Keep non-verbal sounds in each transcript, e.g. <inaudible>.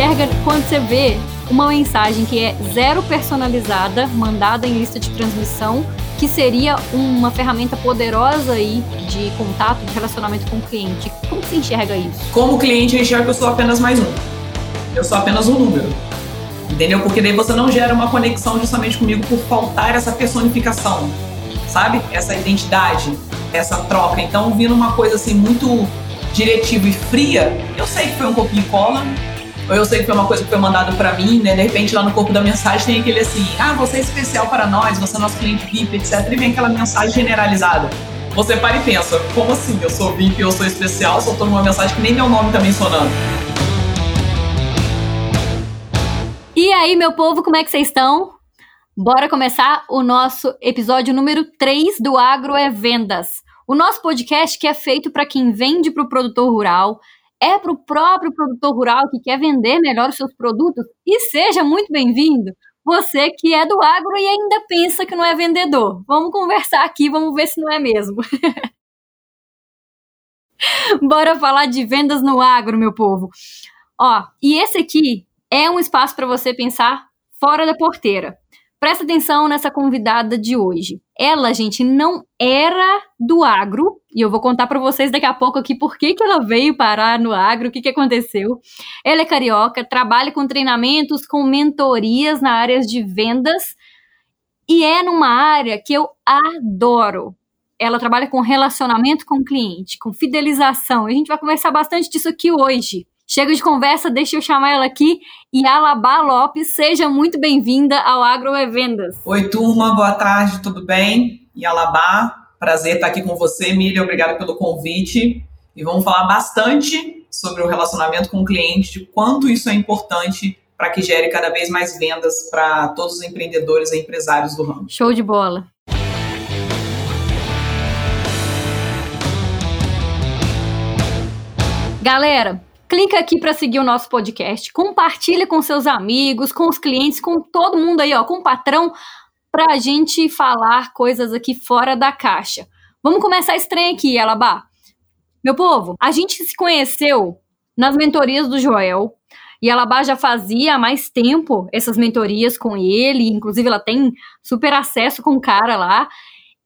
enxerga quando você vê uma mensagem que é zero personalizada, mandada em lista de transmissão, que seria uma ferramenta poderosa aí de contato, de relacionamento com o cliente. Como você enxerga isso? Como cliente, eu enxergo que eu sou apenas mais um. Eu sou apenas um número. Entendeu? Porque daí você não gera uma conexão justamente comigo por faltar essa personificação, sabe? Essa identidade, essa troca. Então, vindo uma coisa assim muito diretiva e fria, eu sei que foi um e cola, eu sei que foi uma coisa que foi mandado para mim, né? De repente lá no corpo da mensagem tem aquele assim, ah, você é especial para nós, você é nosso cliente VIP, etc. E vem aquela mensagem generalizada. Você para e pensa, como assim? Eu sou VIP, eu sou especial, só tô numa mensagem que nem meu nome tá mencionando. E aí, meu povo, como é que vocês estão? Bora começar o nosso episódio número 3 do Agro é Vendas. O nosso podcast que é feito para quem vende para o produtor rural, é para o próprio produtor rural que quer vender melhor os seus produtos. E seja muito bem-vindo, você que é do agro e ainda pensa que não é vendedor. Vamos conversar aqui, vamos ver se não é mesmo. <laughs> Bora falar de vendas no agro, meu povo. Ó, e esse aqui é um espaço para você pensar fora da porteira. Presta atenção nessa convidada de hoje. Ela, gente, não era do agro, e eu vou contar para vocês daqui a pouco aqui por que, que ela veio parar no agro, o que, que aconteceu. Ela é carioca, trabalha com treinamentos, com mentorias na área de vendas, e é numa área que eu adoro. Ela trabalha com relacionamento com o cliente, com fidelização. A gente vai conversar bastante disso aqui hoje. Chega de conversa, deixa eu chamar ela aqui. E Lopes, seja muito bem-vinda ao Agro e Vendas. Oi, turma, boa tarde, tudo bem? E Alabá, prazer estar aqui com você, Miriam, obrigada pelo convite. E vamos falar bastante sobre o relacionamento com o cliente, de quanto isso é importante para que gere cada vez mais vendas para todos os empreendedores e empresários do ramo. Show de bola. Galera, clica aqui para seguir o nosso podcast, compartilha com seus amigos, com os clientes, com todo mundo aí, ó, com o patrão, para a gente falar coisas aqui fora da caixa. Vamos começar esse trem aqui, Alabá. Meu povo, a gente se conheceu nas mentorias do Joel, e a Alabá já fazia há mais tempo essas mentorias com ele, inclusive ela tem super acesso com o cara lá.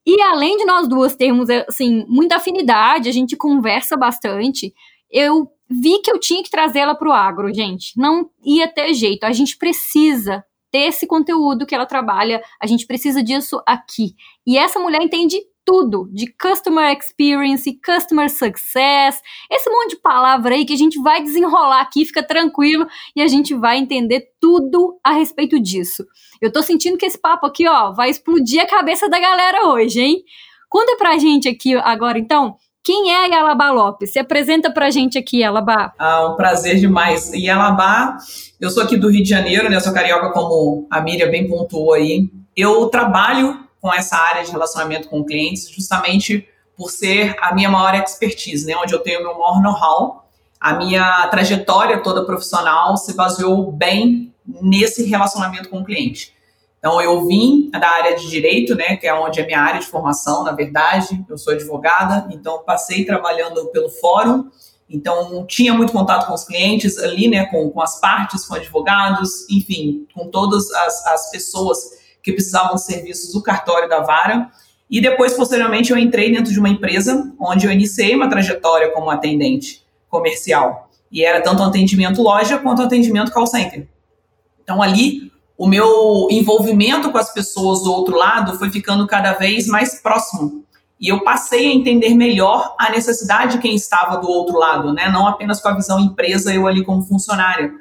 E além de nós duas termos, assim, muita afinidade, a gente conversa bastante, eu vi que eu tinha que trazê-la para o agro, gente. Não ia ter jeito. A gente precisa ter esse conteúdo que ela trabalha, a gente precisa disso aqui. E essa mulher entende tudo de customer experience, customer success, esse monte de palavra aí que a gente vai desenrolar aqui, fica tranquilo e a gente vai entender tudo a respeito disso. Eu tô sentindo que esse papo aqui, ó, vai explodir a cabeça da galera hoje, hein? Conta pra gente aqui agora, então, quem é a Yalabá Lopes? Se apresenta pra gente aqui, Yalabá. Ah, um prazer demais. Yalabá, eu sou aqui do Rio de Janeiro, né? Eu sou carioca, como a Miriam bem pontuou aí. Eu trabalho com essa área de relacionamento com clientes justamente por ser a minha maior expertise, né? Onde eu tenho o meu maior know-how. A minha trajetória toda profissional se baseou bem nesse relacionamento com o cliente. Então, eu vim da área de direito, né, que é onde é minha área de formação, na verdade. Eu sou advogada, então passei trabalhando pelo fórum. Então, tinha muito contato com os clientes ali, né, com, com as partes, com advogados, enfim, com todas as, as pessoas que precisavam de serviços do cartório da vara. E depois, posteriormente, eu entrei dentro de uma empresa onde eu iniciei uma trajetória como atendente comercial. E era tanto atendimento loja quanto atendimento call center. Então, ali o meu envolvimento com as pessoas do outro lado foi ficando cada vez mais próximo. E eu passei a entender melhor a necessidade de quem estava do outro lado, né? Não apenas com a visão empresa, eu ali como funcionária.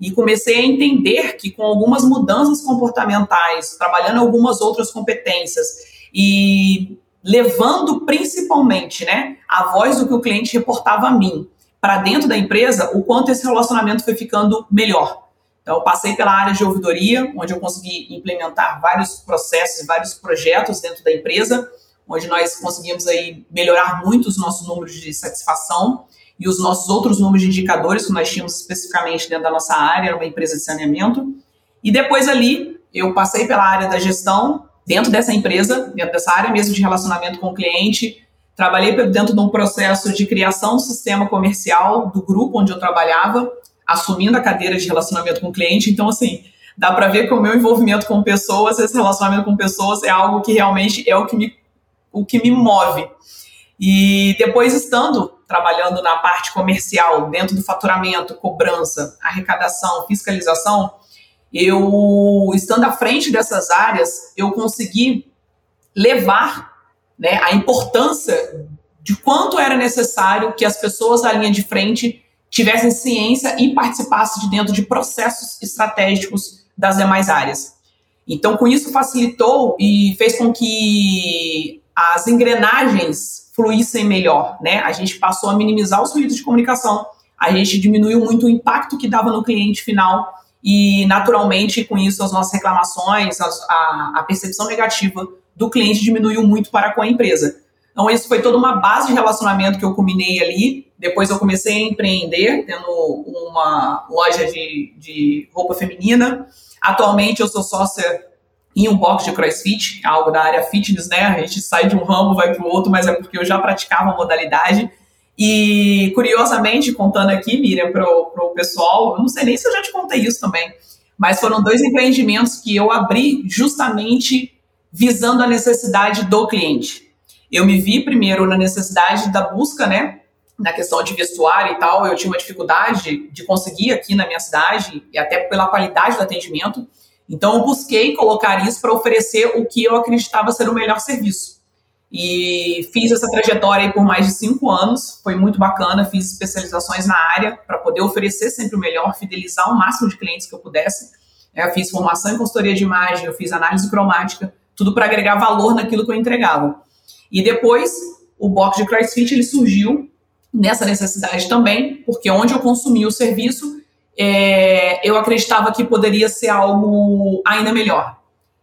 E comecei a entender que com algumas mudanças comportamentais, trabalhando algumas outras competências e levando principalmente, né, a voz do que o cliente reportava a mim para dentro da empresa, o quanto esse relacionamento foi ficando melhor. Então, eu passei pela área de ouvidoria, onde eu consegui implementar vários processos, vários projetos dentro da empresa, onde nós conseguimos aí melhorar muito os nossos números de satisfação e os nossos outros números de indicadores que nós tínhamos especificamente dentro da nossa área, era uma empresa de saneamento. E depois ali, eu passei pela área da gestão, dentro dessa empresa, dentro dessa área mesmo de relacionamento com o cliente, trabalhei dentro de um processo de criação do sistema comercial do grupo onde eu trabalhava, assumindo a cadeira de relacionamento com o cliente. Então, assim, dá para ver que o meu envolvimento com pessoas, esse relacionamento com pessoas é algo que realmente é o que me, o que me move. E depois, estando trabalhando na parte comercial, dentro do faturamento, cobrança, arrecadação, fiscalização, eu, estando à frente dessas áreas, eu consegui levar né, a importância de quanto era necessário que as pessoas da linha de frente tivessem ciência e participassem de dentro de processos estratégicos das demais áreas. Então, com isso facilitou e fez com que as engrenagens fluíssem melhor, né? A gente passou a minimizar os ruídos de comunicação, a gente diminuiu muito o impacto que dava no cliente final e, naturalmente, com isso, as nossas reclamações, a, a percepção negativa do cliente diminuiu muito para com a empresa. Então, isso foi toda uma base de relacionamento que eu combinei ali. Depois eu comecei a empreender, tendo uma loja de, de roupa feminina. Atualmente eu sou sócia em um box de crossfit, algo da área fitness, né? A gente sai de um ramo, vai para o outro, mas é porque eu já praticava a modalidade. E, curiosamente, contando aqui, Miriam, para o pessoal, eu não sei nem se eu já te contei isso também, mas foram dois empreendimentos que eu abri justamente visando a necessidade do cliente. Eu me vi primeiro na necessidade da busca, né, na questão de vestuário e tal, eu tinha uma dificuldade de conseguir aqui na minha cidade, e até pela qualidade do atendimento. Então, eu busquei colocar isso para oferecer o que eu acreditava ser o melhor serviço. E fiz essa trajetória por mais de cinco anos, foi muito bacana. Fiz especializações na área para poder oferecer sempre o melhor, fidelizar o máximo de clientes que eu pudesse. É, eu fiz formação em consultoria de imagem, eu fiz análise cromática, tudo para agregar valor naquilo que eu entregava. E depois, o box de CrossFit ele surgiu nessa necessidade também, porque onde eu consumia o serviço, é, eu acreditava que poderia ser algo ainda melhor.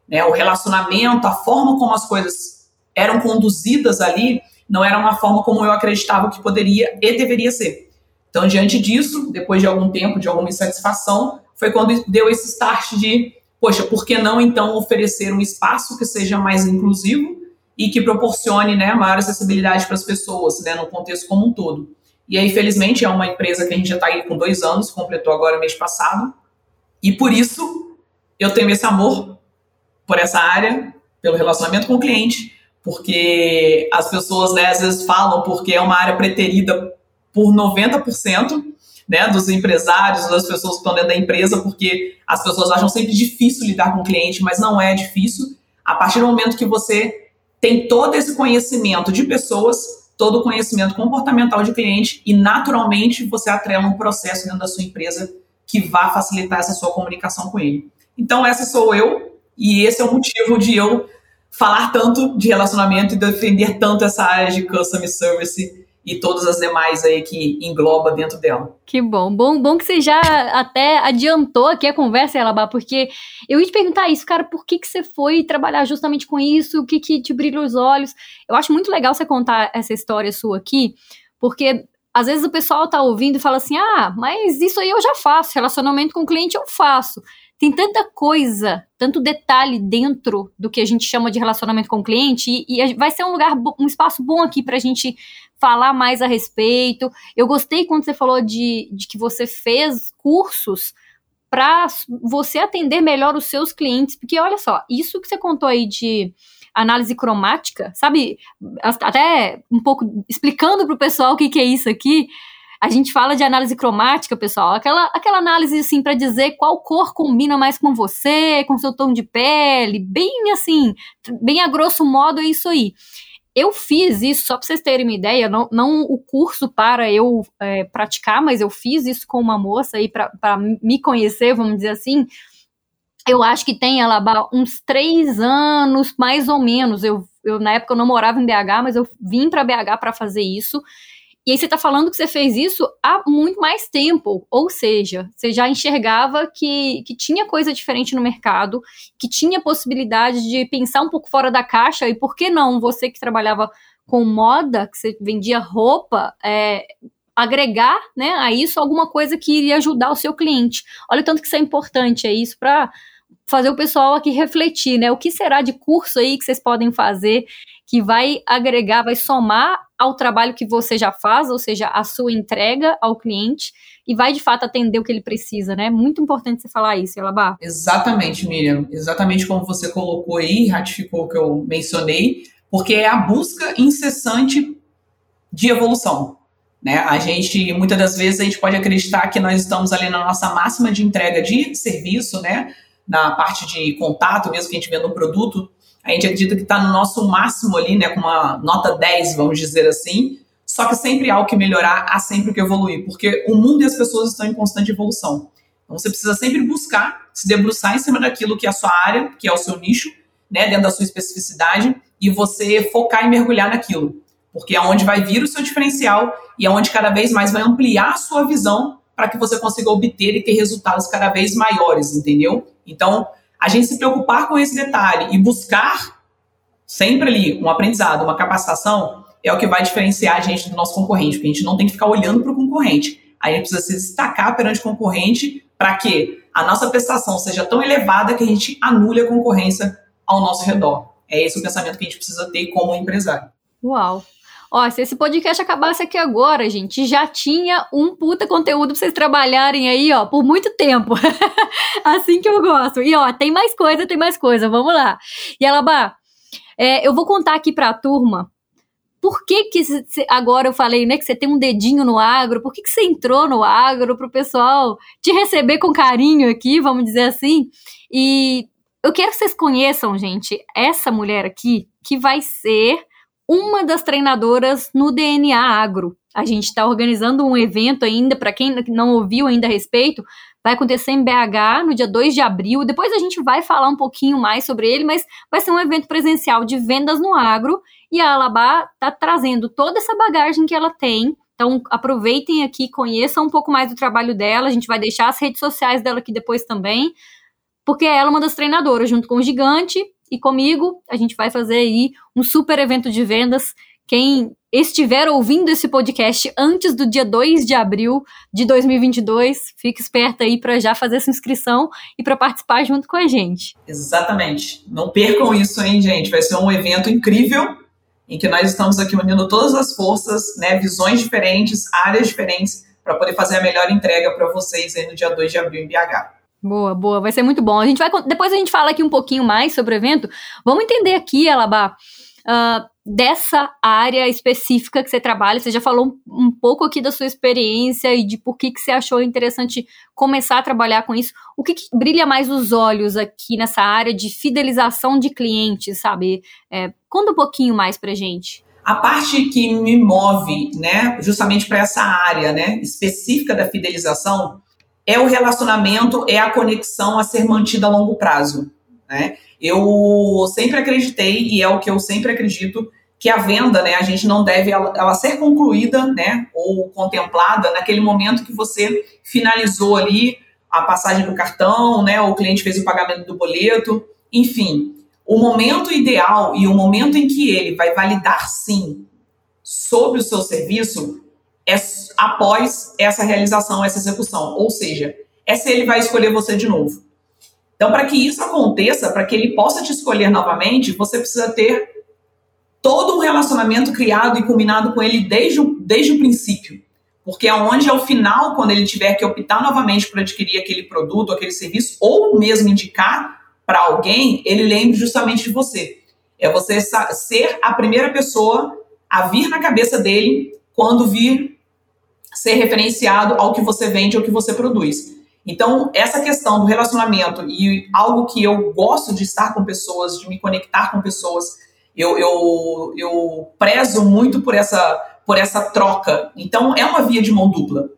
Né? O relacionamento, a forma como as coisas eram conduzidas ali não era uma forma como eu acreditava que poderia e deveria ser. Então, diante disso, depois de algum tempo, de alguma insatisfação, foi quando deu esse start de, poxa, por que não então oferecer um espaço que seja mais inclusivo e que proporcione né, maior acessibilidade para as pessoas, né, no contexto como um todo. E aí, felizmente, é uma empresa que a gente já está aí com dois anos, completou agora mês passado, e por isso eu tenho esse amor por essa área, pelo relacionamento com o cliente, porque as pessoas, né, às vezes falam porque é uma área preterida por 90%, né, dos empresários, das pessoas que estão dentro da empresa, porque as pessoas acham sempre difícil lidar com o cliente, mas não é difícil. A partir do momento que você tem todo esse conhecimento de pessoas, todo o conhecimento comportamental de cliente e naturalmente você atrela um processo dentro da sua empresa que vá facilitar essa sua comunicação com ele. Então essa sou eu e esse é o motivo de eu falar tanto de relacionamento e defender tanto essa área de customer service e todas as demais aí que engloba dentro dela. Que bom. Bom, bom que você já até adiantou aqui a conversa, Elabá, porque eu ia te perguntar isso, cara, por que, que você foi trabalhar justamente com isso? O que, que te brilha os olhos? Eu acho muito legal você contar essa história sua aqui, porque às vezes o pessoal tá ouvindo e fala assim: ah, mas isso aí eu já faço, relacionamento com o cliente eu faço tem tanta coisa, tanto detalhe dentro do que a gente chama de relacionamento com o cliente, e, e vai ser um lugar, um espaço bom aqui para a gente falar mais a respeito. Eu gostei quando você falou de, de que você fez cursos para você atender melhor os seus clientes, porque olha só, isso que você contou aí de análise cromática, sabe? Até um pouco explicando para o pessoal o que, que é isso aqui. A gente fala de análise cromática, pessoal, aquela, aquela análise assim para dizer qual cor combina mais com você, com seu tom de pele, bem assim, bem a grosso modo é isso aí. Eu fiz isso, só para vocês terem uma ideia, não, não o curso para eu é, praticar, mas eu fiz isso com uma moça aí para me conhecer, vamos dizer assim. Eu acho que tem ela uns três anos, mais ou menos. Eu, eu na época eu não morava em BH, mas eu vim para BH para fazer isso. E aí você está falando que você fez isso há muito mais tempo, ou seja, você já enxergava que, que tinha coisa diferente no mercado, que tinha possibilidade de pensar um pouco fora da caixa, e por que não você que trabalhava com moda, que você vendia roupa, é, agregar né, a isso alguma coisa que iria ajudar o seu cliente. Olha o tanto que isso é importante, é isso para fazer o pessoal aqui refletir, né? O que será de curso aí que vocês podem fazer que vai agregar, vai somar ao trabalho que você já faz, ou seja, a sua entrega ao cliente, e vai de fato atender o que ele precisa, né? Muito importante você falar isso, Elabá. Exatamente, Miriam. Exatamente como você colocou aí, ratificou o que eu mencionei, porque é a busca incessante de evolução. Né? A gente, muitas das vezes, a gente pode acreditar que nós estamos ali na nossa máxima de entrega de serviço, né? na parte de contato, mesmo que a gente venda um produto, a gente acredita que está no nosso máximo ali, né, com uma nota 10, vamos dizer assim, só que sempre há o que melhorar, há sempre o que evoluir, porque o mundo e as pessoas estão em constante evolução. Então você precisa sempre buscar se debruçar em cima daquilo que é a sua área, que é o seu nicho, né, dentro da sua especificidade, e você focar e mergulhar naquilo. Porque é onde vai vir o seu diferencial e é onde cada vez mais vai ampliar a sua visão para que você consiga obter e ter resultados cada vez maiores, entendeu? Então, a gente se preocupar com esse detalhe e buscar sempre ali um aprendizado, uma capacitação, é o que vai diferenciar a gente do nosso concorrente, porque a gente não tem que ficar olhando para o concorrente. A gente precisa se destacar perante o concorrente para que a nossa prestação seja tão elevada que a gente anule a concorrência ao nosso redor. É esse o pensamento que a gente precisa ter como empresário. Uau! Ó, se esse podcast acabasse aqui agora, gente, já tinha um puta conteúdo pra vocês trabalharem aí, ó, por muito tempo. <laughs> assim que eu gosto. E, ó, tem mais coisa, tem mais coisa. Vamos lá. E, Alabá, é, eu vou contar aqui pra turma por que, que agora eu falei, né, que você tem um dedinho no agro, por que, que você entrou no agro para o pessoal te receber com carinho aqui, vamos dizer assim? E eu quero que vocês conheçam, gente, essa mulher aqui, que vai ser uma das treinadoras no DNA Agro. A gente está organizando um evento ainda, para quem não ouviu ainda a respeito, vai acontecer em BH no dia 2 de abril. Depois a gente vai falar um pouquinho mais sobre ele, mas vai ser um evento presencial de vendas no agro e a Alabá está trazendo toda essa bagagem que ela tem. Então, aproveitem aqui, conheçam um pouco mais do trabalho dela. A gente vai deixar as redes sociais dela aqui depois também, porque ela é uma das treinadoras, junto com o Gigante e comigo, a gente vai fazer aí um super evento de vendas. Quem estiver ouvindo esse podcast antes do dia 2 de abril de 2022, fique esperto aí para já fazer essa inscrição e para participar junto com a gente. Exatamente. Não percam isso, hein, gente? Vai ser um evento incrível em que nós estamos aqui unindo todas as forças, né, visões diferentes, áreas diferentes, para poder fazer a melhor entrega para vocês aí no dia 2 de abril em BH. Boa, boa, vai ser muito bom. A gente vai depois a gente fala aqui um pouquinho mais sobre o evento. Vamos entender aqui, Alabá, uh, dessa área específica que você trabalha. Você já falou um, pouco aqui da sua experiência e de por que, que você achou interessante começar a trabalhar com isso. O que, que brilha mais os olhos aqui nessa área de fidelização de clientes, sabe? É, conta um pouquinho mais pra gente. A parte que me move, né, justamente para essa área, né, específica da fidelização, é o relacionamento, é a conexão a ser mantida a longo prazo, né? Eu sempre acreditei, e é o que eu sempre acredito, que a venda, né, a gente não deve ela, ela, ser concluída, né, ou contemplada naquele momento que você finalizou ali a passagem do cartão, né, o cliente fez o pagamento do boleto, enfim, o momento ideal e o momento em que ele vai validar sim sobre o seu serviço é após essa realização, essa execução, ou seja, é se ele vai escolher você de novo. Então, para que isso aconteça, para que ele possa te escolher novamente, você precisa ter todo um relacionamento criado e combinado com ele desde o, desde o princípio. Porque é onde, ao final, quando ele tiver que optar novamente por adquirir aquele produto, aquele serviço, ou mesmo indicar para alguém, ele lembre justamente de você. É você ser a primeira pessoa a vir na cabeça dele quando vir ser referenciado ao que você vende, ao que você produz. Então, essa questão do relacionamento e algo que eu gosto de estar com pessoas, de me conectar com pessoas, eu, eu, eu prezo muito por essa, por essa troca. Então, é uma via de mão dupla.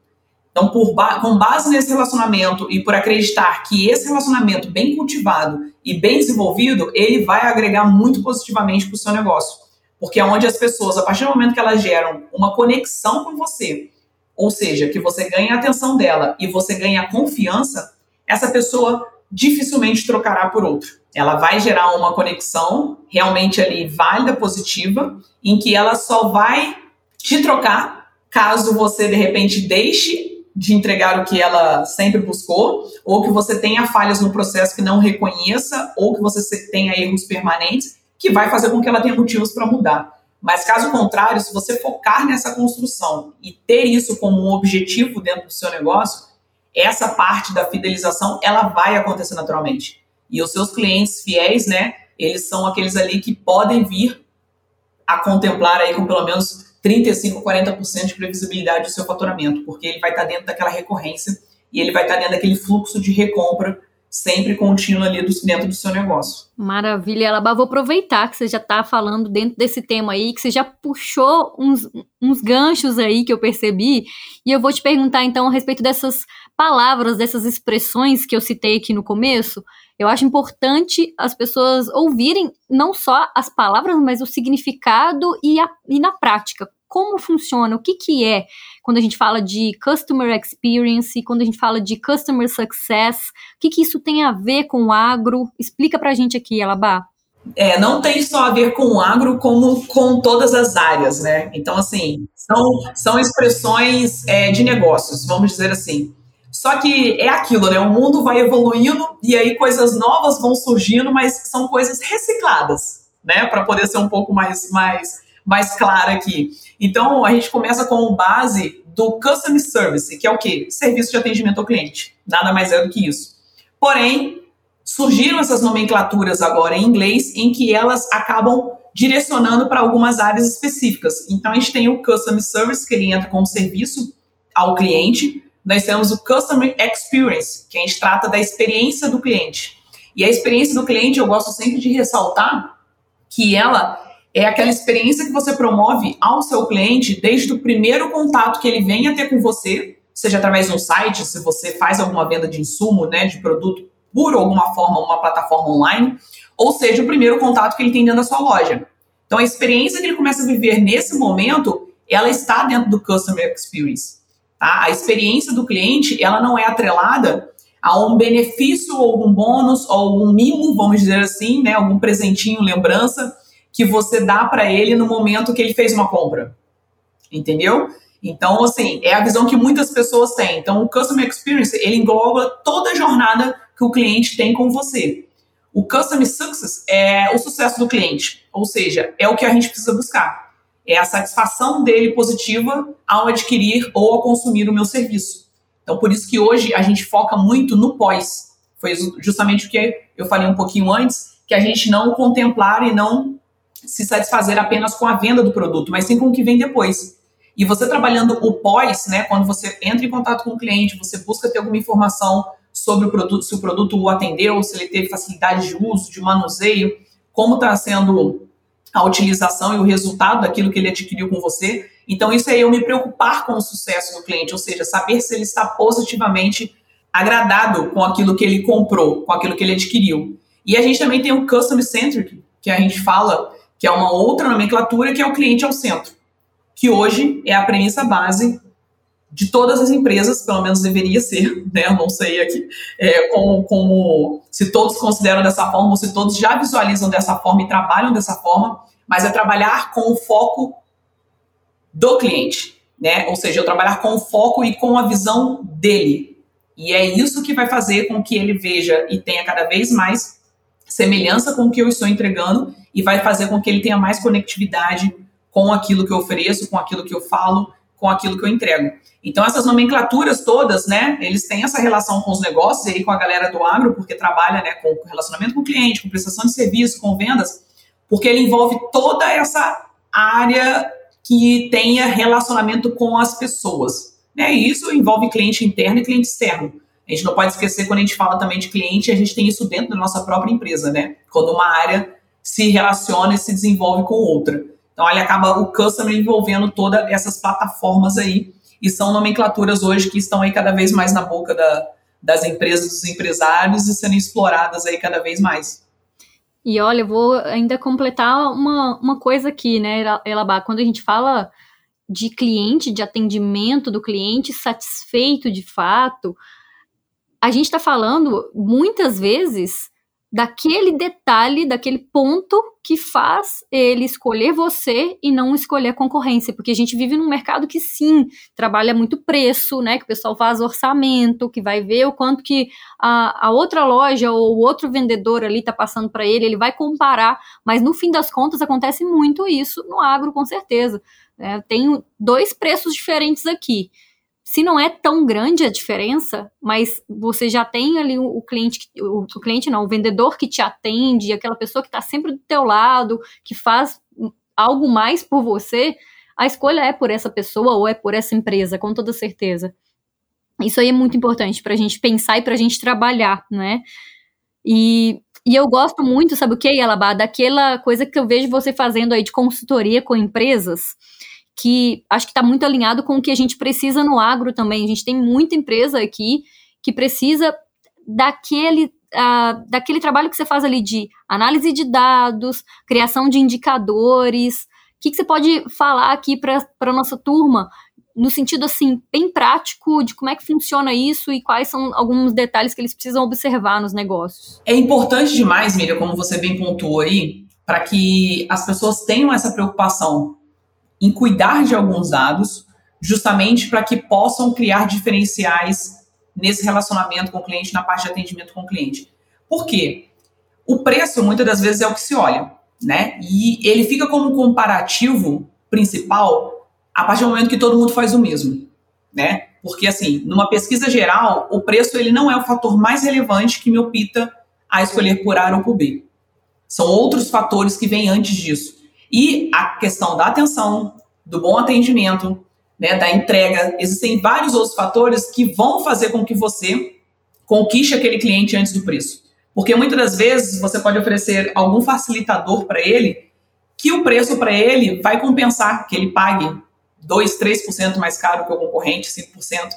Então, por ba com base nesse relacionamento e por acreditar que esse relacionamento bem cultivado e bem desenvolvido, ele vai agregar muito positivamente para o seu negócio. Porque é onde as pessoas, a partir do momento que elas geram uma conexão com você, ou seja, que você ganha a atenção dela e você ganha a confiança, essa pessoa dificilmente trocará por outro. Ela vai gerar uma conexão realmente ali válida, positiva, em que ela só vai te trocar caso você de repente deixe de entregar o que ela sempre buscou, ou que você tenha falhas no processo que não reconheça, ou que você tenha erros permanentes. que vai fazer com que ela tenha motivos para mudar. Mas caso contrário, se você focar nessa construção e ter isso como um objetivo dentro do seu negócio, essa parte da fidelização ela vai acontecer naturalmente. E os seus clientes fiéis, né, eles são aqueles ali que podem vir a contemplar aí com pelo menos 35, 40% de previsibilidade do seu faturamento, porque ele vai estar dentro daquela recorrência e ele vai estar dentro daquele fluxo de recompra sempre contínuo ali do, dentro do seu negócio. Maravilha, Elaba. Vou aproveitar que você já está falando dentro desse tema aí, que você já puxou uns, uns ganchos aí que eu percebi, e eu vou te perguntar então a respeito dessas palavras, dessas expressões que eu citei aqui no começo. Eu acho importante as pessoas ouvirem não só as palavras, mas o significado e, a, e na prática como funciona, o que, que é quando a gente fala de customer experience, quando a gente fala de customer success, o que, que isso tem a ver com o agro? Explica pra gente aqui, Alabá. É, não tem só a ver com o agro, como com todas as áreas, né? Então, assim, são, são expressões é, de negócios, vamos dizer assim. Só que é aquilo, né? O mundo vai evoluindo e aí coisas novas vão surgindo, mas são coisas recicladas, né? Para poder ser um pouco mais, mais mais clara aqui. Então, a gente começa com base do Customer Service, que é o quê? Serviço de atendimento ao cliente. Nada mais é do que isso. Porém, surgiram essas nomenclaturas agora em inglês em que elas acabam direcionando para algumas áreas específicas. Então, a gente tem o Customer Service, que ele entra como serviço ao cliente. Nós temos o Customer Experience, que a gente trata da experiência do cliente. E a experiência do cliente, eu gosto sempre de ressaltar que ela é aquela experiência que você promove ao seu cliente desde o primeiro contato que ele venha ter com você, seja através de um site, se você faz alguma venda de insumo, né, de produto por alguma forma, uma plataforma online, ou seja, o primeiro contato que ele tem dentro da sua loja. Então, a experiência que ele começa a viver nesse momento, ela está dentro do Customer Experience. Tá? A experiência do cliente, ela não é atrelada a um benefício ou algum bônus ou um mimo, vamos dizer assim, né, algum presentinho, lembrança, que você dá para ele no momento que ele fez uma compra. Entendeu? Então, assim, é a visão que muitas pessoas têm. Então, o Customer Experience, ele engloba toda a jornada que o cliente tem com você. O Customer Success é o sucesso do cliente, ou seja, é o que a gente precisa buscar. É a satisfação dele positiva ao adquirir ou ao consumir o meu serviço. Então, por isso que hoje a gente foca muito no pós. Foi justamente o que eu falei um pouquinho antes, que a gente não contemplar e não se satisfazer apenas com a venda do produto, mas sim com o que vem depois. E você trabalhando o pós, né, quando você entra em contato com o cliente, você busca ter alguma informação sobre o produto, se o produto o atendeu, se ele teve facilidade de uso, de manuseio, como está sendo a utilização e o resultado daquilo que ele adquiriu com você. Então, isso é eu me preocupar com o sucesso do cliente, ou seja, saber se ele está positivamente agradado com aquilo que ele comprou, com aquilo que ele adquiriu. E a gente também tem o Customer Centric, que a gente fala que é uma outra nomenclatura que é o cliente ao centro, que hoje é a premissa base de todas as empresas, pelo menos deveria ser, <laughs> né? Eu não sei aqui é, como, como se todos consideram dessa forma ou se todos já visualizam dessa forma e trabalham dessa forma, mas é trabalhar com o foco do cliente, né? Ou seja, eu trabalhar com o foco e com a visão dele. E é isso que vai fazer com que ele veja e tenha cada vez mais semelhança com o que eu estou entregando e vai fazer com que ele tenha mais conectividade com aquilo que eu ofereço, com aquilo que eu falo, com aquilo que eu entrego. Então, essas nomenclaturas todas, né, eles têm essa relação com os negócios e com a galera do agro, porque trabalha, né, com relacionamento com o cliente, com prestação de serviço, com vendas, porque ele envolve toda essa área que tenha relacionamento com as pessoas. Né? E isso envolve cliente interno e cliente externo. A gente não pode esquecer quando a gente fala também de cliente, a gente tem isso dentro da nossa própria empresa, né? Quando uma área se relaciona e se desenvolve com outra. Então, ele acaba o customer envolvendo todas essas plataformas aí, e são nomenclaturas hoje que estão aí cada vez mais na boca da, das empresas, dos empresários e sendo exploradas aí cada vez mais. E olha, eu vou ainda completar uma, uma coisa aqui, né, Elabá? Quando a gente fala de cliente, de atendimento do cliente satisfeito de fato, a gente está falando muitas vezes daquele detalhe, daquele ponto que faz ele escolher você e não escolher a concorrência, porque a gente vive num mercado que sim, trabalha muito preço, né, que o pessoal faz orçamento, que vai ver o quanto que a, a outra loja ou o outro vendedor ali está passando para ele, ele vai comparar, mas no fim das contas acontece muito isso no agro, com certeza. É, tem dois preços diferentes aqui se não é tão grande a diferença, mas você já tem ali o, cliente, o, o, cliente não, o vendedor que te atende, aquela pessoa que está sempre do teu lado, que faz algo mais por você, a escolha é por essa pessoa ou é por essa empresa, com toda certeza. Isso aí é muito importante para a gente pensar e para a gente trabalhar, né? E, e eu gosto muito, sabe o que, Alabá? Daquela coisa que eu vejo você fazendo aí de consultoria com empresas que acho que está muito alinhado com o que a gente precisa no agro também. A gente tem muita empresa aqui que precisa daquele, uh, daquele trabalho que você faz ali de análise de dados, criação de indicadores. O que, que você pode falar aqui para a nossa turma, no sentido assim, bem prático, de como é que funciona isso e quais são alguns detalhes que eles precisam observar nos negócios? É importante demais, Miriam, como você bem pontuou aí, para que as pessoas tenham essa preocupação em cuidar de alguns dados, justamente para que possam criar diferenciais nesse relacionamento com o cliente, na parte de atendimento com o cliente. Por quê? O preço, muitas das vezes, é o que se olha, né? E ele fica como comparativo principal a partir do momento que todo mundo faz o mesmo, né? Porque, assim, numa pesquisa geral, o preço ele não é o fator mais relevante que me opta a escolher por A ou por B. São outros fatores que vêm antes disso. E a questão da atenção, do bom atendimento, né, da entrega, existem vários outros fatores que vão fazer com que você conquiste aquele cliente antes do preço. Porque muitas das vezes você pode oferecer algum facilitador para ele que o preço para ele vai compensar que ele pague 2, 3% mais caro que o concorrente, 5%.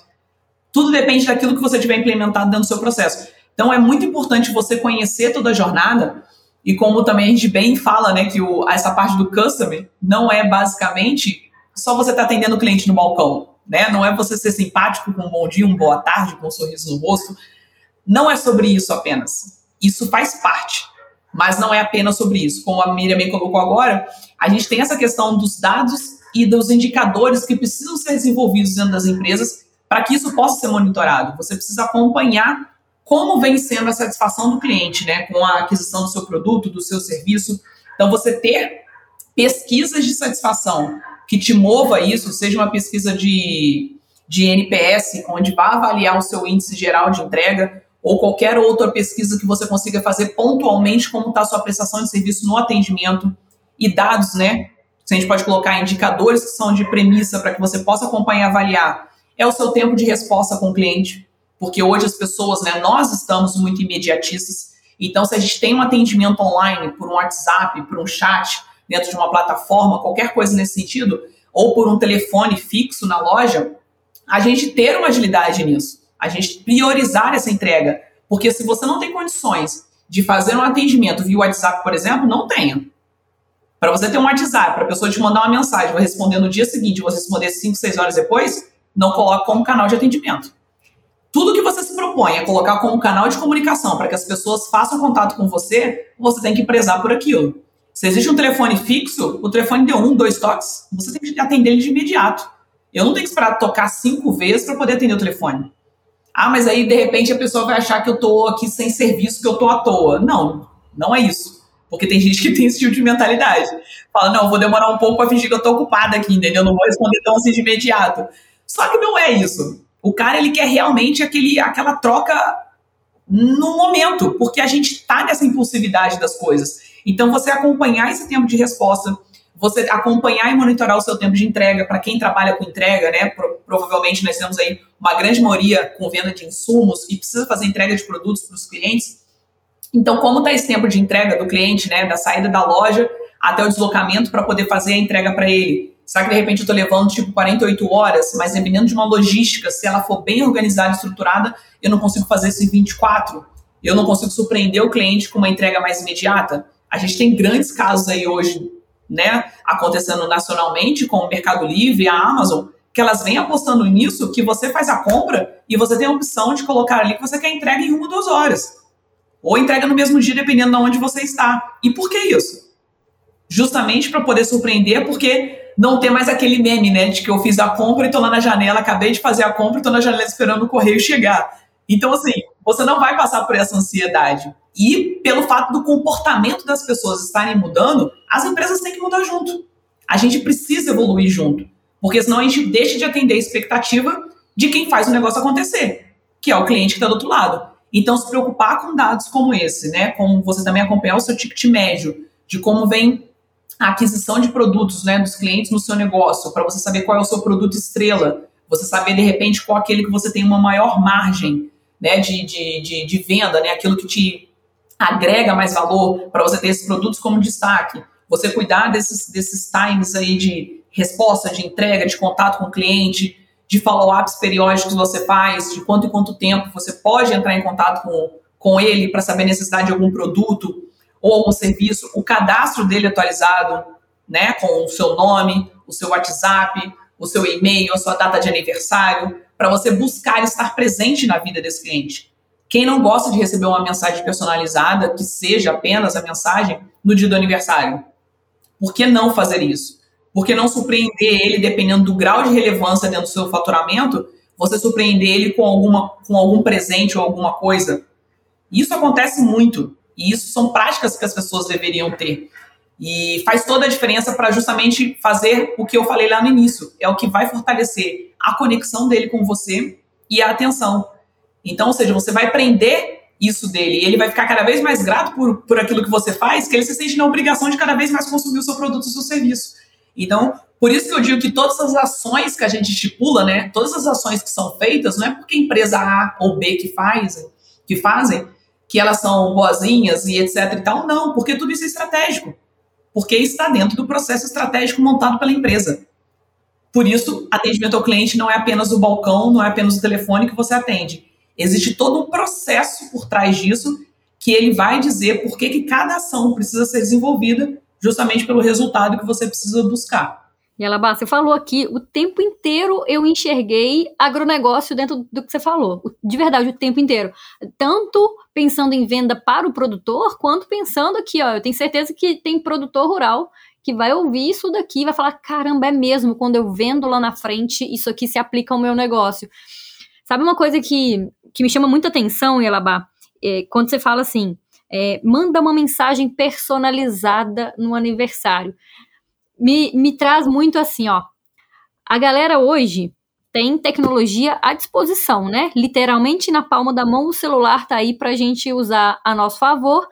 Tudo depende daquilo que você tiver implementado dentro do seu processo. Então é muito importante você conhecer toda a jornada e como também a gente bem fala, né, que o, essa parte do customer não é basicamente só você estar tá atendendo o cliente no balcão, né? Não é você ser simpático com um bom dia, um boa tarde, com um sorriso no rosto. Não é sobre isso apenas. Isso faz parte, mas não é apenas sobre isso. Como a Miriam me colocou agora, a gente tem essa questão dos dados e dos indicadores que precisam ser desenvolvidos dentro das empresas para que isso possa ser monitorado. Você precisa acompanhar como vem sendo a satisfação do cliente, né, com a aquisição do seu produto, do seu serviço. Então, você ter pesquisas de satisfação que te mova isso, seja uma pesquisa de, de NPS, onde vai avaliar o seu índice geral de entrega, ou qualquer outra pesquisa que você consiga fazer pontualmente como está a sua prestação de serviço no atendimento e dados, né? A gente pode colocar indicadores que são de premissa para que você possa acompanhar e avaliar. É o seu tempo de resposta com o cliente porque hoje as pessoas, né, nós estamos muito imediatistas. Então, se a gente tem um atendimento online por um WhatsApp, por um chat, dentro de uma plataforma, qualquer coisa nesse sentido, ou por um telefone fixo na loja, a gente ter uma agilidade nisso, a gente priorizar essa entrega. Porque se você não tem condições de fazer um atendimento via WhatsApp, por exemplo, não tenha. Para você ter um WhatsApp, para a pessoa te mandar uma mensagem, vai responder no dia seguinte, você responder 5, 6 horas depois, não coloque como canal de atendimento tudo que você se propõe a colocar como canal de comunicação para que as pessoas façam contato com você, você tem que prezar por aquilo. Se existe um telefone fixo, o telefone deu um, dois toques, você tem que atender ele de imediato. Eu não tenho que esperar tocar cinco vezes para poder atender o telefone. Ah, mas aí de repente a pessoa vai achar que eu estou aqui sem serviço, que eu estou à toa. Não, não é isso. Porque tem gente que tem esse tipo de mentalidade. Fala, não, vou demorar um pouco para fingir que eu estou ocupada aqui, entendeu? Não vou responder tão assim de imediato. Só que não é isso. O cara ele quer realmente aquele, aquela troca no momento, porque a gente está nessa impulsividade das coisas. Então, você acompanhar esse tempo de resposta, você acompanhar e monitorar o seu tempo de entrega, para quem trabalha com entrega, né? Pro, provavelmente nós temos aí uma grande maioria com venda de insumos e precisa fazer entrega de produtos para os clientes. Então, como está esse tempo de entrega do cliente, né? Da saída da loja até o deslocamento para poder fazer a entrega para ele? Será que de repente eu estou levando tipo 48 horas, mas dependendo de uma logística, se ela for bem organizada e estruturada, eu não consigo fazer isso em 24? Eu não consigo surpreender o cliente com uma entrega mais imediata? A gente tem grandes casos aí hoje, né, acontecendo nacionalmente com o Mercado Livre, a Amazon, que elas vêm apostando nisso, que você faz a compra e você tem a opção de colocar ali que você quer entrega em uma ou duas horas. ou entrega no mesmo dia, dependendo de onde você está. E por que isso? Justamente para poder surpreender, porque não ter mais aquele meme, né, de que eu fiz a compra e tô lá na janela, acabei de fazer a compra e tô na janela esperando o correio chegar. Então, assim, você não vai passar por essa ansiedade. E pelo fato do comportamento das pessoas estarem mudando, as empresas têm que mudar junto. A gente precisa evoluir junto. Porque senão a gente deixa de atender a expectativa de quem faz o negócio acontecer, que é o cliente que está do outro lado. Então, se preocupar com dados como esse, né? Como você também acompanhar o seu ticket médio, de como vem a aquisição de produtos né, dos clientes no seu negócio, para você saber qual é o seu produto estrela, você saber de repente qual é aquele que você tem uma maior margem né, de, de, de, de venda, né, aquilo que te agrega mais valor para você ter esses produtos como destaque. Você cuidar desses, desses times aí de resposta, de entrega, de contato com o cliente, de follow-ups periódicos que você faz, de quanto em quanto tempo você pode entrar em contato com, com ele para saber a necessidade de algum produto ou algum serviço, o cadastro dele atualizado, né, com o seu nome, o seu WhatsApp, o seu e-mail, a sua data de aniversário, para você buscar estar presente na vida desse cliente. Quem não gosta de receber uma mensagem personalizada, que seja apenas a mensagem no dia do aniversário? Por que não fazer isso? Por que não surpreender ele, dependendo do grau de relevância dentro do seu faturamento, você surpreender ele com, alguma, com algum presente ou alguma coisa? Isso acontece muito. E isso são práticas que as pessoas deveriam ter. E faz toda a diferença para justamente fazer o que eu falei lá no início. É o que vai fortalecer a conexão dele com você e a atenção. Então, ou seja, você vai prender isso dele e ele vai ficar cada vez mais grato por, por aquilo que você faz, que ele se sente na obrigação de cada vez mais consumir o seu produto, o seu serviço. Então, por isso que eu digo que todas as ações que a gente estipula, né, todas as ações que são feitas, não é porque a empresa A ou B que fazem, que fazem, que elas são boazinhas e etc e tal, não, porque tudo isso é estratégico. Porque está dentro do processo estratégico montado pela empresa. Por isso, atendimento ao cliente não é apenas o balcão, não é apenas o telefone que você atende. Existe todo um processo por trás disso que ele vai dizer por que, que cada ação precisa ser desenvolvida justamente pelo resultado que você precisa buscar. E ela, você falou aqui, o tempo inteiro eu enxerguei agronegócio dentro do que você falou. De verdade, o tempo inteiro. Tanto pensando em venda para o produtor, quanto pensando aqui, ó, eu tenho certeza que tem produtor rural que vai ouvir isso daqui e vai falar: caramba, é mesmo, quando eu vendo lá na frente, isso aqui se aplica ao meu negócio. Sabe uma coisa que, que me chama muita atenção, Yalabá? É, quando você fala assim, é, manda uma mensagem personalizada no aniversário me, me traz muito assim, ó. A galera hoje tem tecnologia à disposição, né? Literalmente na palma da mão o celular tá aí pra gente usar a nosso favor,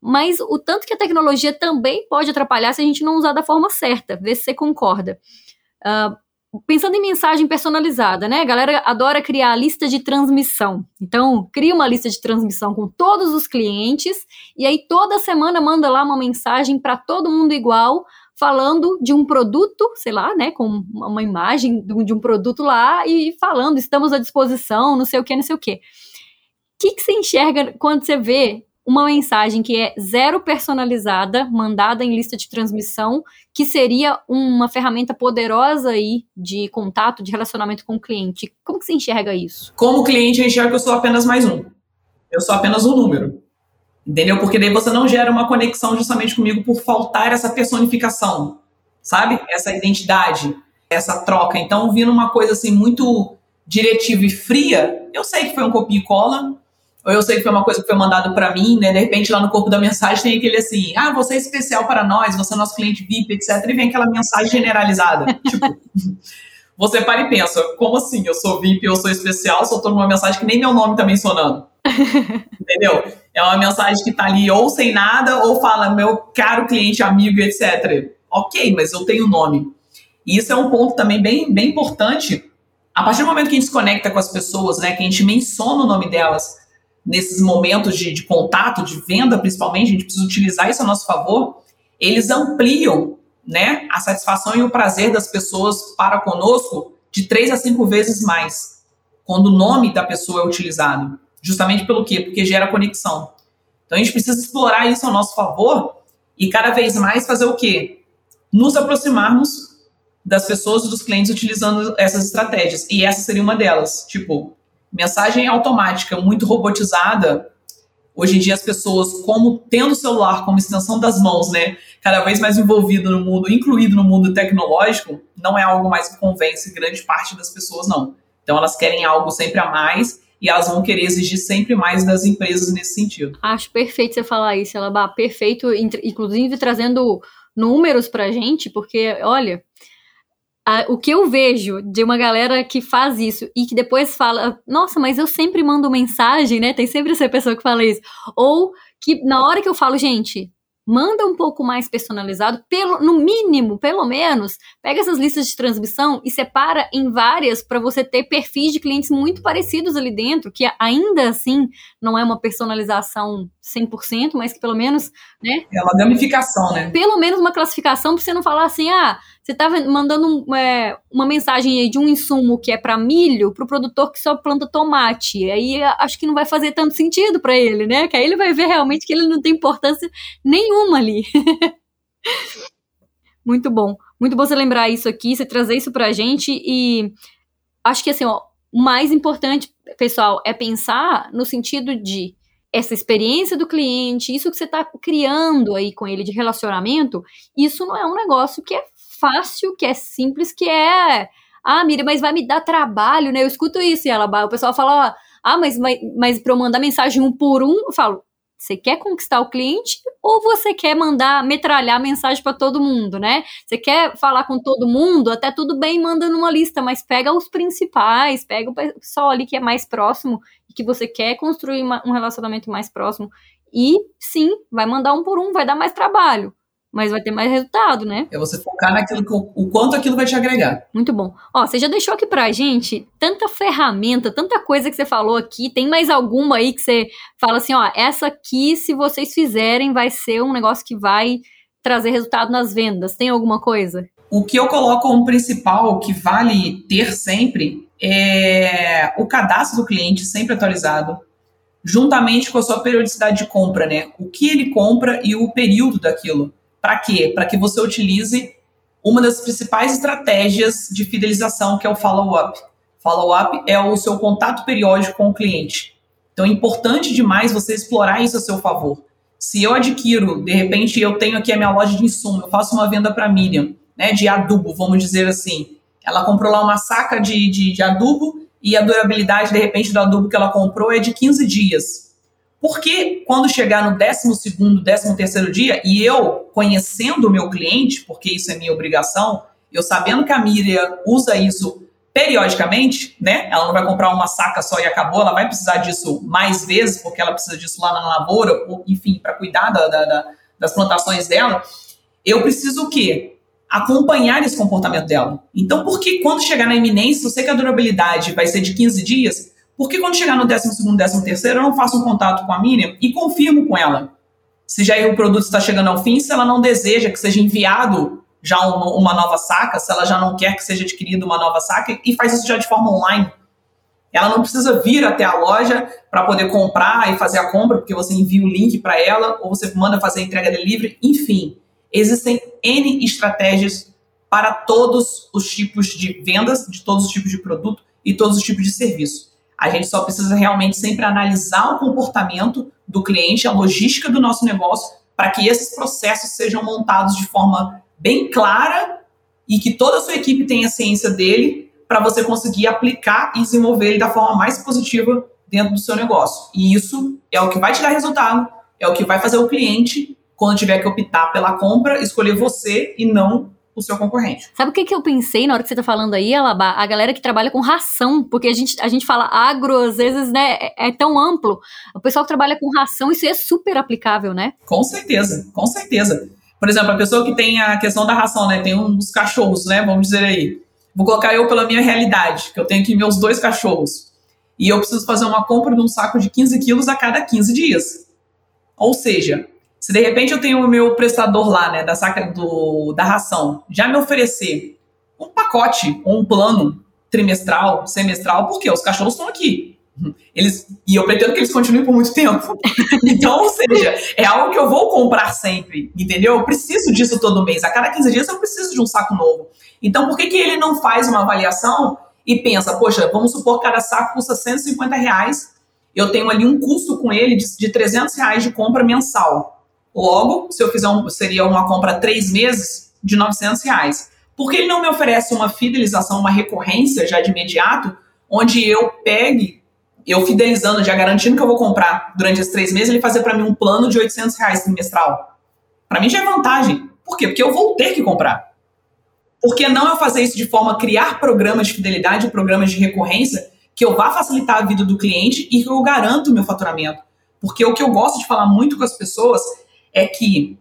mas o tanto que a tecnologia também pode atrapalhar se a gente não usar da forma certa. Vê se você concorda. Uh, pensando em mensagem personalizada, né? A galera adora criar a lista de transmissão. Então, cria uma lista de transmissão com todos os clientes e aí toda semana manda lá uma mensagem para todo mundo igual falando de um produto, sei lá, né, com uma imagem de um produto lá e falando, estamos à disposição, não sei o que, não sei o que. O que, que você enxerga quando você vê uma mensagem que é zero personalizada, mandada em lista de transmissão, que seria uma ferramenta poderosa aí de contato, de relacionamento com o cliente. Como que você enxerga isso? Como cliente, eu enxergo que eu sou apenas mais um. Eu sou apenas um número. Entendeu? Porque daí você não gera uma conexão justamente comigo por faltar essa personificação, sabe? Essa identidade, essa troca. Então, vindo uma coisa assim muito diretiva e fria, eu sei que foi um copia e cola, ou eu sei que foi uma coisa que foi mandado para mim, né? De repente lá no corpo da mensagem tem aquele assim: "Ah, você é especial para nós, você é nosso cliente VIP, etc". E vem aquela mensagem generalizada. <laughs> tipo, você para e pensa: "Como assim? Eu sou VIP, eu sou especial, só tô numa mensagem que nem meu nome tá mencionando". <laughs> Entendeu? É uma mensagem que tá ali ou sem nada, ou fala, meu caro cliente, amigo, etc. Ok, mas eu tenho nome. E isso é um ponto também bem, bem importante. A partir do momento que a gente se conecta com as pessoas, né, que a gente menciona o nome delas nesses momentos de, de contato, de venda principalmente, a gente precisa utilizar isso a nosso favor, eles ampliam né, a satisfação e o prazer das pessoas para conosco de três a cinco vezes mais, quando o nome da pessoa é utilizado. Justamente pelo quê? Porque gera conexão. Então a gente precisa explorar isso ao nosso favor e cada vez mais fazer o quê? Nos aproximarmos das pessoas e dos clientes utilizando essas estratégias. E essa seria uma delas. Tipo, mensagem automática muito robotizada, Hoje em dia as pessoas, como tendo o celular como extensão das mãos, né, cada vez mais envolvido no mundo, incluído no mundo tecnológico, não é algo mais que convence grande parte das pessoas, não. Então elas querem algo sempre a mais e elas vão querer exigir sempre mais das empresas nesse sentido. Acho perfeito você falar isso, Elaba, perfeito, inclusive trazendo números pra gente, porque, olha, a, o que eu vejo de uma galera que faz isso e que depois fala, nossa, mas eu sempre mando mensagem, né? Tem sempre essa pessoa que fala isso. Ou que na hora que eu falo, gente, manda um pouco mais personalizado, pelo, no mínimo, pelo menos, pega essas listas de transmissão e separa em várias para você ter perfis de clientes muito parecidos ali dentro, que ainda assim não é uma personalização 100%, mas que pelo menos, né? É uma gamificação, né? Pelo menos uma classificação para você não falar assim, ah, você tá mandando é, uma mensagem aí de um insumo que é para milho para o produtor que só planta tomate. Aí acho que não vai fazer tanto sentido para ele, né? Que aí ele vai ver realmente que ele não tem importância nenhuma ali. <laughs> Muito bom. Muito bom você lembrar isso aqui, você trazer isso pra gente e acho que assim, ó, o mais importante, pessoal, é pensar no sentido de essa experiência do cliente, isso que você está criando aí com ele de relacionamento, isso não é um negócio que é fácil, que é simples, que é. Ah, Miriam, mas vai me dar trabalho, né? Eu escuto isso e ela, o pessoal fala, ah, mas, mas, mas para eu mandar mensagem um por um, eu falo, você quer conquistar o cliente ou você quer mandar metralhar mensagem para todo mundo, né? Você quer falar com todo mundo, até tudo bem, manda numa lista, mas pega os principais, pega o pessoal ali que é mais próximo e que você quer construir uma, um relacionamento mais próximo. E sim, vai mandar um por um, vai dar mais trabalho mas vai ter mais resultado, né? É você focar naquilo que, o quanto aquilo vai te agregar. Muito bom. Ó, você já deixou aqui pra gente tanta ferramenta, tanta coisa que você falou aqui. Tem mais alguma aí que você fala assim, ó, essa aqui, se vocês fizerem, vai ser um negócio que vai trazer resultado nas vendas. Tem alguma coisa? O que eu coloco como principal, que vale ter sempre, é o cadastro do cliente sempre atualizado, juntamente com a sua periodicidade de compra, né? O que ele compra e o período daquilo. Para quê? Para que você utilize uma das principais estratégias de fidelização, que é o follow-up. Follow-up é o seu contato periódico com o cliente. Então é importante demais você explorar isso a seu favor. Se eu adquiro, de repente eu tenho aqui a minha loja de insumo, eu faço uma venda para Miriam, né, de adubo, vamos dizer assim. Ela comprou lá uma saca de, de, de adubo e a durabilidade, de repente, do adubo que ela comprou é de 15 dias. Porque quando chegar no 12 décimo terceiro dia, e eu conhecendo o meu cliente, porque isso é minha obrigação, eu sabendo que a Miriam usa isso periodicamente, né? Ela não vai comprar uma saca só e acabou, ela vai precisar disso mais vezes, porque ela precisa disso lá na lavoura, ou, enfim, para cuidar da, da, da, das plantações dela. Eu preciso o quê? Acompanhar esse comportamento dela. Então, por que quando chegar na iminência, eu sei que a durabilidade vai ser de 15 dias, porque quando chegar no 12 º 13 terceiro, eu não faço um contato com a Miriam e confirmo com ela se já o produto está chegando ao fim, se ela não deseja que seja enviado já uma nova saca, se ela já não quer que seja adquirida uma nova saca, e faz isso já de forma online. Ela não precisa vir até a loja para poder comprar e fazer a compra, porque você envia o link para ela, ou você manda fazer a entrega livre, enfim. Existem N estratégias para todos os tipos de vendas, de todos os tipos de produto e todos os tipos de serviço. A gente só precisa realmente sempre analisar o comportamento do cliente, a logística do nosso negócio, para que esses processos sejam montados de forma bem clara e que toda a sua equipe tenha ciência dele, para você conseguir aplicar e desenvolver ele da forma mais positiva dentro do seu negócio. E isso é o que vai te dar resultado, é o que vai fazer o cliente, quando tiver que optar pela compra, escolher você e não o seu concorrente. Sabe o que, que eu pensei na hora que você tá falando aí, Alabá? A galera que trabalha com ração, porque a gente, a gente fala agro, às vezes, né, é, é tão amplo. O pessoal que trabalha com ração, isso é super aplicável, né? Com certeza, com certeza. Por exemplo, a pessoa que tem a questão da ração, né, tem uns cachorros, né, vamos dizer aí. Vou colocar eu pela minha realidade, que eu tenho aqui meus dois cachorros. E eu preciso fazer uma compra de um saco de 15 quilos a cada 15 dias. Ou seja, se de repente eu tenho o meu prestador lá, né, da saca do, da ração, já me oferecer um pacote ou um plano trimestral, semestral, porque os cachorros estão aqui. Eles, e eu pretendo que eles continuem por muito tempo. <laughs> Então, ou seja, é algo que eu vou comprar sempre, entendeu? Eu preciso disso todo mês. A cada 15 dias eu preciso de um saco novo. Então, por que, que ele não faz uma avaliação e pensa, poxa, vamos supor que cada saco custa 150 reais eu tenho ali um custo com ele de, de 300 reais de compra mensal. Logo, se eu fizer um, seria uma compra três meses de 900 reais. Por que ele não me oferece uma fidelização, uma recorrência já de imediato, onde eu pegue, eu fidelizando, já garantindo que eu vou comprar durante esses três meses, ele fazer para mim um plano de 800 reais trimestral? Para mim já é vantagem. Por quê? Porque eu vou ter que comprar. Por que não eu fazer isso de forma a criar programas de fidelidade, programas de recorrência, que eu vá facilitar a vida do cliente e que eu garanto o meu faturamento? Porque o que eu gosto de falar muito com as pessoas é que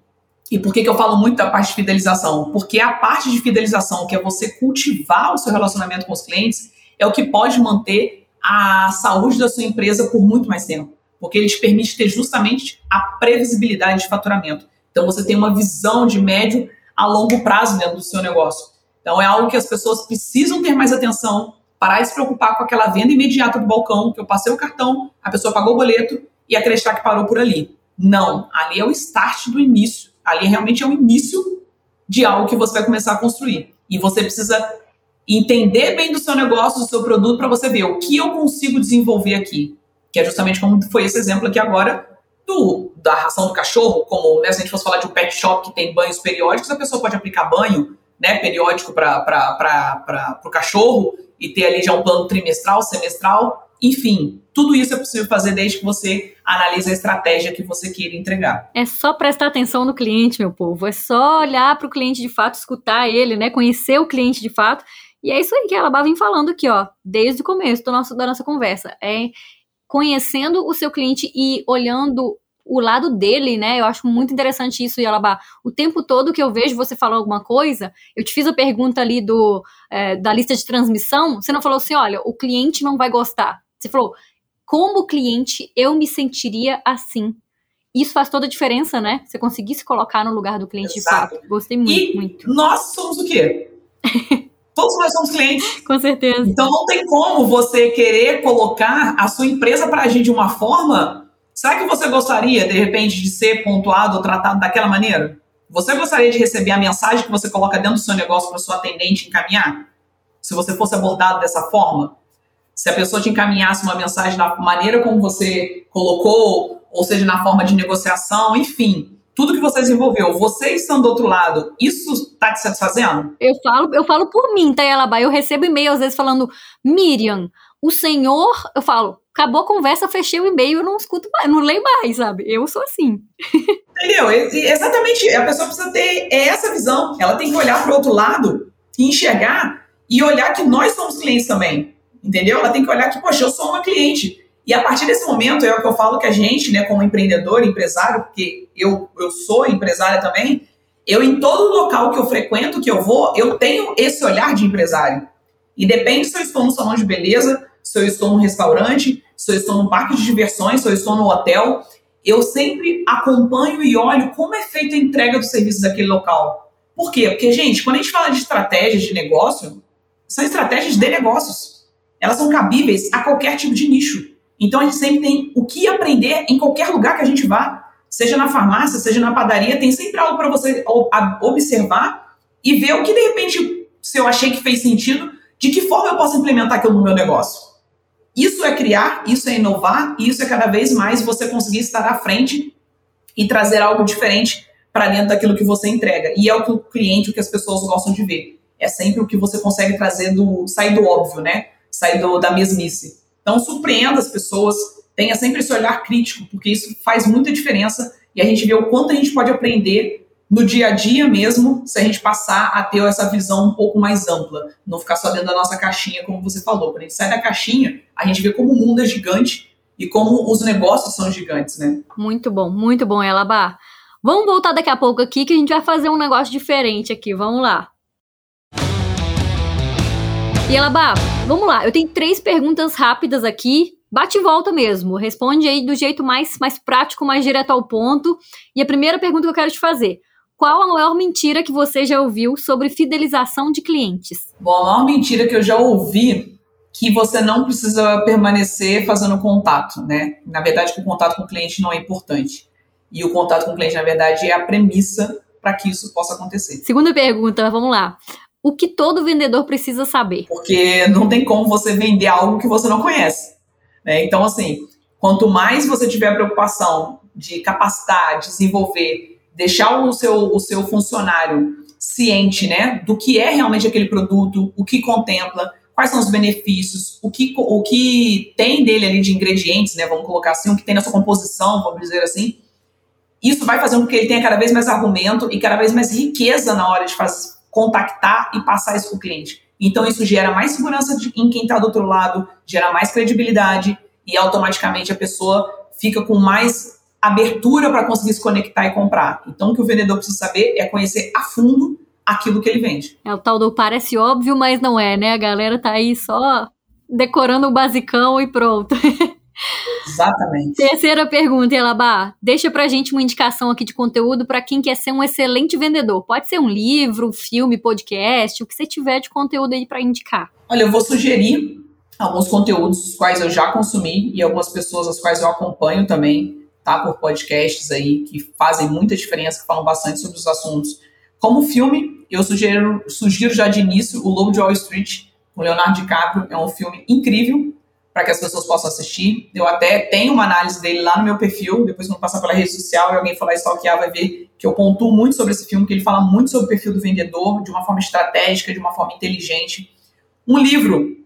e por que, que eu falo muito da parte de fidelização? Porque a parte de fidelização, que é você cultivar o seu relacionamento com os clientes, é o que pode manter a saúde da sua empresa por muito mais tempo. Porque ele te permite ter justamente a previsibilidade de faturamento. Então você tem uma visão de médio a longo prazo dentro do seu negócio. Então é algo que as pessoas precisam ter mais atenção, parar de se preocupar com aquela venda imediata do balcão, que eu passei o cartão, a pessoa pagou o boleto e acreditar que parou por ali. Não, ali é o start do início. Ali realmente é o início de algo que você vai começar a construir. E você precisa entender bem do seu negócio, do seu produto, para você ver o que eu consigo desenvolver aqui. Que é justamente como foi esse exemplo aqui agora do, da ração do cachorro, como né, se a gente fosse falar de um pet shop que tem banhos periódicos, a pessoa pode aplicar banho né, periódico para o cachorro e ter ali já um plano trimestral, semestral. Enfim, tudo isso é possível fazer desde que você analise a estratégia que você queira entregar. É só prestar atenção no cliente, meu povo. É só olhar para o cliente de fato, escutar ele, né? Conhecer o cliente de fato. E é isso aí que a Alabá vem falando aqui, ó, desde o começo do nosso, da nossa conversa. É conhecendo o seu cliente e olhando o lado dele, né? Eu acho muito interessante isso, Yalabá. O tempo todo que eu vejo você falar alguma coisa, eu te fiz a pergunta ali do, é, da lista de transmissão, você não falou assim, olha, o cliente não vai gostar. Você falou, como cliente, eu me sentiria assim. Isso faz toda a diferença, né? Você conseguir se colocar no lugar do cliente Exato. de fato. Gostei muito, e muito. Nós somos o quê? <laughs> Todos nós somos clientes. Com certeza. Então não tem como você querer colocar a sua empresa para agir de uma forma. Será que você gostaria, de repente, de ser pontuado ou tratado daquela maneira? Você gostaria de receber a mensagem que você coloca dentro do seu negócio para sua atendente encaminhar? Se você fosse abordado dessa forma? Se a pessoa te encaminhasse uma mensagem da maneira como você colocou, ou seja, na forma de negociação, enfim, tudo que você desenvolveu, você estando do outro lado, isso está te satisfazendo? Eu falo, eu falo por mim, Elaba? Eu recebo e-mail às vezes falando, Miriam, o senhor, eu falo, acabou a conversa, fechei o e-mail, eu não escuto mais, não leio mais, sabe? Eu sou assim. <laughs> Entendeu? Exatamente. A pessoa precisa ter essa visão. Ela tem que olhar para o outro lado e enxergar e olhar que nós somos clientes também entendeu? Ela tem que olhar que, poxa, eu sou uma cliente. E a partir desse momento é o que eu falo que a gente, né, como empreendedor, empresário, porque eu, eu sou empresária também, eu em todo local que eu frequento, que eu vou, eu tenho esse olhar de empresário. E depende se eu estou no salão de beleza, se eu estou no restaurante, se eu estou no parque de diversões, se eu estou no hotel, eu sempre acompanho e olho como é feita a entrega dos serviços daquele local. Por quê? Porque, gente, quando a gente fala de estratégias de negócio, são estratégias de negócios elas são cabíveis a qualquer tipo de nicho. Então a gente sempre tem o que aprender em qualquer lugar que a gente vá, seja na farmácia, seja na padaria, tem sempre algo para você observar e ver o que de repente, se eu achei que fez sentido, de que forma eu posso implementar aquilo no meu negócio. Isso é criar, isso é inovar, e isso é cada vez mais você conseguir estar à frente e trazer algo diferente para dentro daquilo que você entrega. E é o que o cliente, o que as pessoas gostam de ver. É sempre o que você consegue trazer do sair do óbvio, né? Sair do, da mesmice. Então, surpreenda as pessoas, tenha sempre esse olhar crítico, porque isso faz muita diferença e a gente vê o quanto a gente pode aprender no dia a dia mesmo, se a gente passar a ter essa visão um pouco mais ampla, não ficar só dentro da nossa caixinha, como você falou. Quando a gente sai da caixinha, a gente vê como o mundo é gigante e como os negócios são gigantes, né? Muito bom, muito bom, Elabá. Vamos voltar daqui a pouco aqui que a gente vai fazer um negócio diferente aqui. Vamos lá. E Elabá, vamos lá. Eu tenho três perguntas rápidas aqui. Bate e volta mesmo. Responde aí do jeito mais, mais prático, mais direto ao ponto. E a primeira pergunta que eu quero te fazer. Qual a maior mentira que você já ouviu sobre fidelização de clientes? Bom, a maior mentira que eu já ouvi que você não precisa permanecer fazendo contato, né? Na verdade, que o contato com o cliente não é importante. E o contato com o cliente, na verdade, é a premissa para que isso possa acontecer. Segunda pergunta, vamos lá o que todo vendedor precisa saber? Porque não tem como você vender algo que você não conhece. Né? Então, assim, Quanto mais você tiver preocupação de capacitar, desenvolver, deixar o seu, o seu funcionário ciente né, do que é realmente aquele produto, o que contempla, quais são os benefícios, o que, o que tem dele ali de ingredientes, né, vamos colocar assim, o que tem na sua composição, vamos dizer assim, isso vai fazendo com que ele tenha cada vez mais argumento e cada vez mais riqueza na hora de fazer, contactar e passar isso para o cliente. Então, isso gera mais segurança em quem está do outro lado, gera mais credibilidade e automaticamente a pessoa fica com mais abertura para conseguir se conectar e comprar. Então, o que o vendedor precisa saber é conhecer a fundo aquilo que ele vende. É o tal do parece óbvio, mas não é, né? A galera tá aí só decorando o basicão e pronto. <laughs> Exatamente. Terceira pergunta, Elabá. Deixa pra gente uma indicação aqui de conteúdo para quem quer ser um excelente vendedor. Pode ser um livro, filme, podcast, o que você tiver de conteúdo aí para indicar. Olha, eu vou sugerir alguns conteúdos os quais eu já consumi e algumas pessoas as quais eu acompanho também, tá? Por podcasts aí que fazem muita diferença, que falam bastante sobre os assuntos. Como filme, eu sugiro, sugiro já de início o Lobo de Wall Street, com Leonardo DiCaprio. É um filme incrível para que as pessoas possam assistir. Eu até tenho uma análise dele lá no meu perfil, depois quando passar pela rede social e alguém falar stalkear, vai ver que eu pontuo muito sobre esse filme, que ele fala muito sobre o perfil do vendedor, de uma forma estratégica, de uma forma inteligente. Um livro,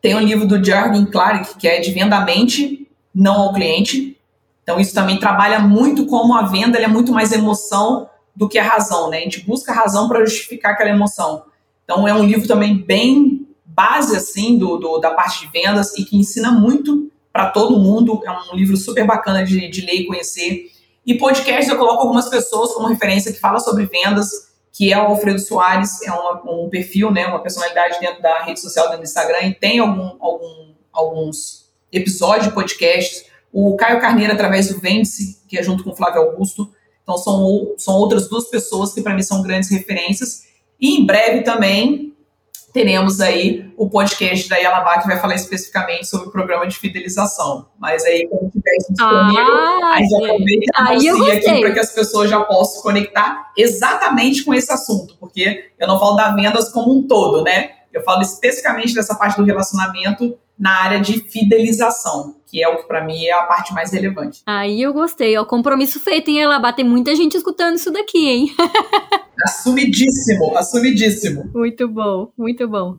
tem um livro do Jürgen Klarik, que é de venda à mente, não ao cliente. Então isso também trabalha muito como a venda é muito mais emoção do que a razão, né? A gente busca a razão para justificar aquela emoção. Então é um livro também bem base assim do, do, da parte de vendas e que ensina muito para todo mundo. É um livro super bacana de, de ler e conhecer. E podcast eu coloco algumas pessoas como referência que fala sobre vendas, que é o Alfredo Soares, é uma, um perfil, né, uma personalidade dentro da rede social, dentro do Instagram, e tem algum, algum, alguns episódios de podcasts. O Caio Carneiro, através do Vende-se, que é junto com o Flávio Augusto. Então, são, são outras duas pessoas que, para mim, são grandes referências. E em breve também teremos aí o podcast da Yalabá que vai falar especificamente sobre o programa de fidelização. Mas aí, quando tiver isso disponível, ah, a gente aproveita e aqui para que as pessoas já possam se conectar exatamente com esse assunto, porque eu não falo da vendas como um todo, né? Eu falo especificamente dessa parte do relacionamento na área de fidelização, que é o que para mim é a parte mais relevante. Aí eu gostei, ó, compromisso feito em Elabá, tem muita gente escutando isso daqui, hein? <laughs> assumidíssimo, assumidíssimo. Muito bom, muito bom.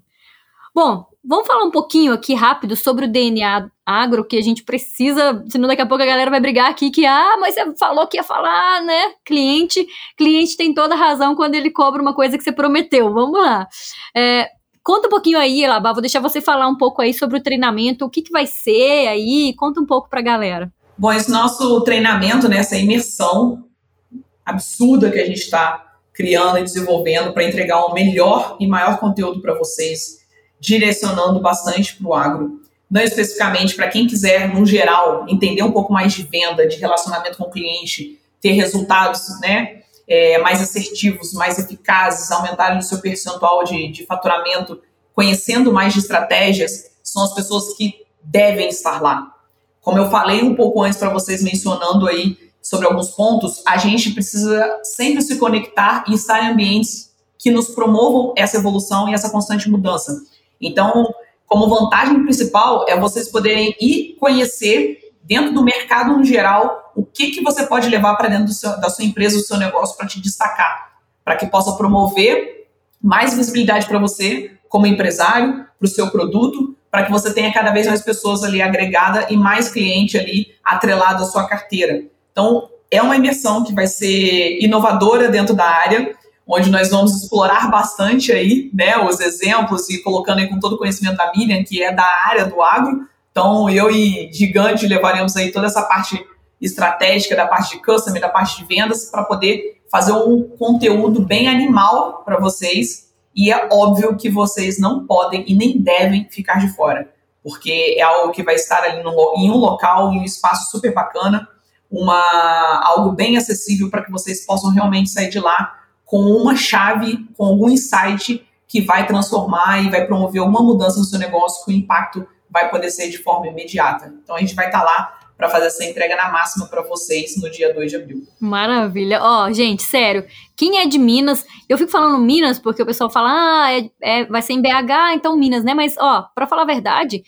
Bom, vamos falar um pouquinho aqui rápido sobre o DNA agro, que a gente precisa, senão daqui a pouco a galera vai brigar aqui que, ah, mas você falou que ia falar, né? Cliente, cliente tem toda razão quando ele cobra uma coisa que você prometeu. Vamos lá. É, Conta um pouquinho aí, Elabá, vou deixar você falar um pouco aí sobre o treinamento, o que, que vai ser aí, conta um pouco para a galera. Bom, esse nosso treinamento, né, essa imersão absurda que a gente está criando e desenvolvendo para entregar um melhor e maior conteúdo para vocês, direcionando bastante para o agro. Não especificamente para quem quiser, no geral, entender um pouco mais de venda, de relacionamento com o cliente, ter resultados, né? é, mais assertivos, mais eficazes, aumentarem o seu percentual de, de faturamento, conhecendo mais de estratégias, são as pessoas que devem estar lá. Como eu falei um pouco antes para vocês, mencionando aí sobre alguns pontos, a gente precisa sempre se conectar e estar em ambientes que nos promovam essa evolução e essa constante mudança. Então, como vantagem principal é vocês poderem ir conhecer dentro do mercado no geral, o que, que você pode levar para dentro seu, da sua empresa, do seu negócio, para te destacar, para que possa promover mais visibilidade para você como empresário, para o seu produto, para que você tenha cada vez mais pessoas ali agregada e mais cliente ali atrelado à sua carteira. Então, é uma imersão que vai ser inovadora dentro da área, onde nós vamos explorar bastante aí, né, os exemplos e colocando aí com todo o conhecimento da Miriam, que é da área do agro, então, eu e Gigante levaremos aí toda essa parte estratégica da parte de customer, da parte de vendas, para poder fazer um conteúdo bem animal para vocês. E é óbvio que vocês não podem e nem devem ficar de fora, porque é algo que vai estar ali no, em um local, em um espaço super bacana, uma, algo bem acessível para que vocês possam realmente sair de lá com uma chave, com algum insight que vai transformar e vai promover uma mudança no seu negócio com impacto vai poder ser de forma imediata. Então a gente vai estar tá lá para fazer essa entrega na máxima para vocês no dia 2 de abril. Maravilha. Ó, oh, gente, sério, quem é de Minas, eu fico falando Minas porque o pessoal fala, ah, é, é, vai ser em BH, então Minas, né? Mas, ó, para falar a verdade,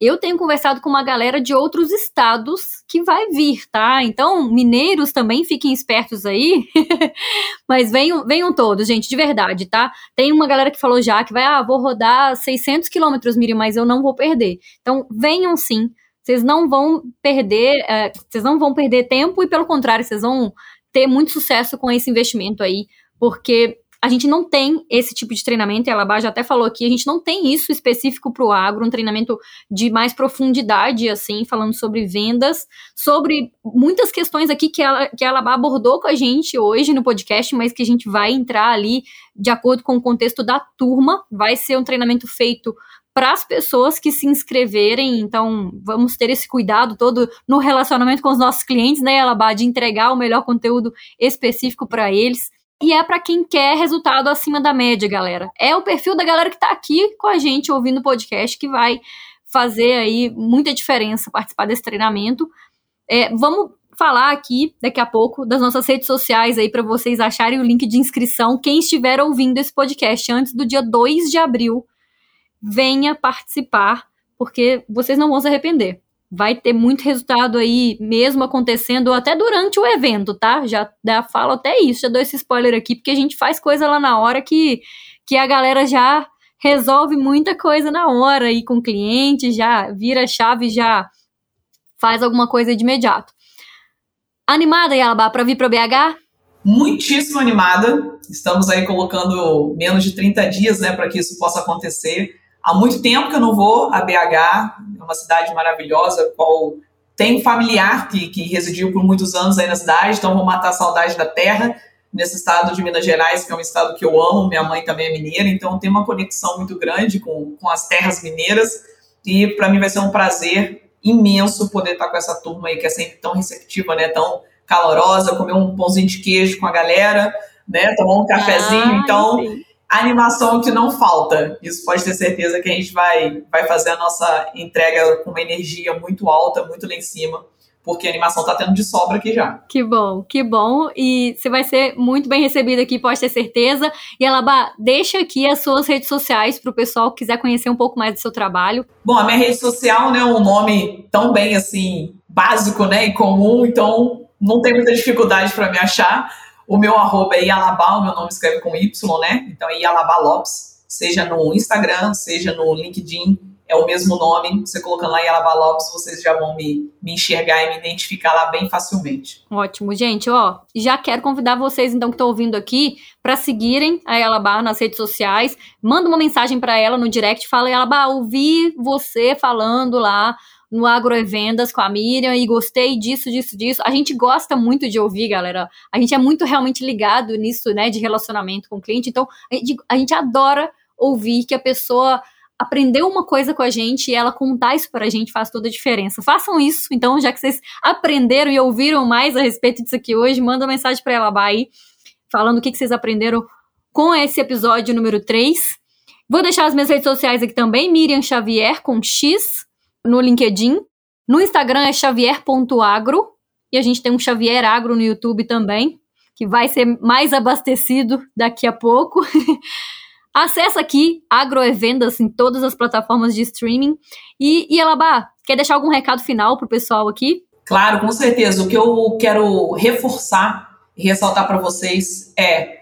eu tenho conversado com uma galera de outros estados que vai vir, tá? Então, mineiros também fiquem espertos aí. <laughs> Mas venham, venham todos, gente, de verdade, tá? Tem uma galera que falou já que vai, ah, vou rodar 600 quilômetros, Miriam, mas eu não vou perder. Então, venham sim. Vocês não vão perder, é, vocês não vão perder tempo e, pelo contrário, vocês vão ter muito sucesso com esse investimento aí, porque a gente não tem esse tipo de treinamento, e a Labá já até falou aqui, a gente não tem isso específico para o agro, um treinamento de mais profundidade, assim, falando sobre vendas, sobre muitas questões aqui que, ela, que a Labá abordou com a gente hoje no podcast, mas que a gente vai entrar ali de acordo com o contexto da turma. Vai ser um treinamento feito para as pessoas que se inscreverem, então vamos ter esse cuidado todo no relacionamento com os nossos clientes, né, Alabá, de entregar o melhor conteúdo específico para eles. E é para quem quer resultado acima da média, galera. É o perfil da galera que está aqui com a gente ouvindo o podcast que vai fazer aí muita diferença participar desse treinamento. É, vamos falar aqui daqui a pouco das nossas redes sociais aí para vocês acharem o link de inscrição. Quem estiver ouvindo esse podcast antes do dia 2 de abril, venha participar, porque vocês não vão se arrepender vai ter muito resultado aí, mesmo acontecendo até durante o evento, tá? Já, já falo até isso, já dou esse spoiler aqui, porque a gente faz coisa lá na hora que, que a galera já resolve muita coisa na hora aí com o cliente, já vira chave, já faz alguma coisa de imediato. Animada, Yalabá, para vir para BH? Muitíssimo animada. Estamos aí colocando menos de 30 dias, né, para que isso possa acontecer. Há muito tempo que eu não vou a BH, é uma cidade maravilhosa, qual tem um familiar que, que residiu por muitos anos aí na cidade, então vou matar a saudade da terra nesse estado de Minas Gerais, que é um estado que eu amo, minha mãe também é mineira, então tem uma conexão muito grande com, com as terras mineiras, e para mim vai ser um prazer imenso poder estar com essa turma aí, que é sempre tão receptiva, né, tão calorosa, comer um pãozinho de queijo com a galera, né, tomar um cafezinho, ah, então... Sim animação que não falta. Isso pode ter certeza que a gente vai, vai fazer a nossa entrega com uma energia muito alta, muito lá em cima. Porque a animação tá tendo de sobra aqui já. Que bom, que bom. E você vai ser muito bem recebido aqui, pode ter certeza. E Alaba, deixa aqui as suas redes sociais para o pessoal que quiser conhecer um pouco mais do seu trabalho. Bom, a minha rede social, né, é um nome tão bem assim, básico, né, e comum, então não tem muita dificuldade para me achar. O meu arroba é Ialabá, o meu nome escreve com Y, né? Então é Ialabá Lopes, seja no Instagram, seja no LinkedIn, é o mesmo nome. Você colocando lá Ialabá Lopes, vocês já vão me, me enxergar e me identificar lá bem facilmente. Ótimo, gente. Ó, já quero convidar vocês, então, que estão ouvindo aqui, para seguirem a Ialabá nas redes sociais. Manda uma mensagem para ela no direct, fala, Ialabá, ouvi você falando lá no Agrovendas com a Miriam e gostei disso, disso, disso. A gente gosta muito de ouvir, galera. A gente é muito realmente ligado nisso, né, de relacionamento com o cliente. Então, a gente, a gente adora ouvir que a pessoa aprendeu uma coisa com a gente e ela contar isso para a gente faz toda a diferença. Façam isso, então, já que vocês aprenderam e ouviram mais a respeito disso aqui hoje, manda uma mensagem para ela aí, falando o que, que vocês aprenderam com esse episódio número 3. Vou deixar as minhas redes sociais aqui também, Miriam Xavier com X, no LinkedIn. No Instagram é xavier.agro. E a gente tem um Xavier Agro no YouTube também, que vai ser mais abastecido daqui a pouco. <laughs> Acesse aqui Agroevendas em todas as plataformas de streaming. E, e Elabá, quer deixar algum recado final para o pessoal aqui? Claro, com certeza. O que eu quero reforçar ressaltar para vocês é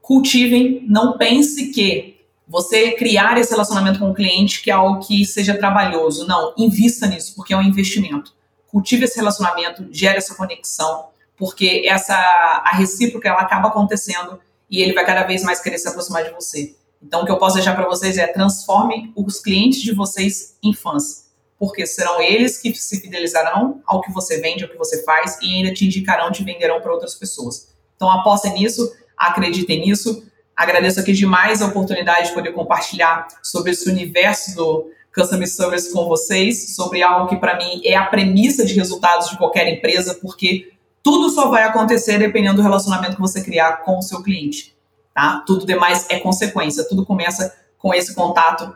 cultivem, não pense que você criar esse relacionamento com o cliente que é algo que seja trabalhoso. Não, invista nisso, porque é um investimento. Cultive esse relacionamento, gere essa conexão, porque essa a recíproca ela acaba acontecendo e ele vai cada vez mais querer se aproximar de você. Então, o que eu posso deixar para vocês é transformem os clientes de vocês em fãs, porque serão eles que se fidelizarão ao que você vende, ao que você faz e ainda te indicarão, te venderão para outras pessoas. Então, apostem nisso, acreditem nisso Agradeço aqui demais a oportunidade de poder compartilhar sobre esse universo do Customer Service com vocês, sobre algo que para mim é a premissa de resultados de qualquer empresa, porque tudo só vai acontecer dependendo do relacionamento que você criar com o seu cliente. Tá? Tudo demais é consequência, tudo começa com esse contato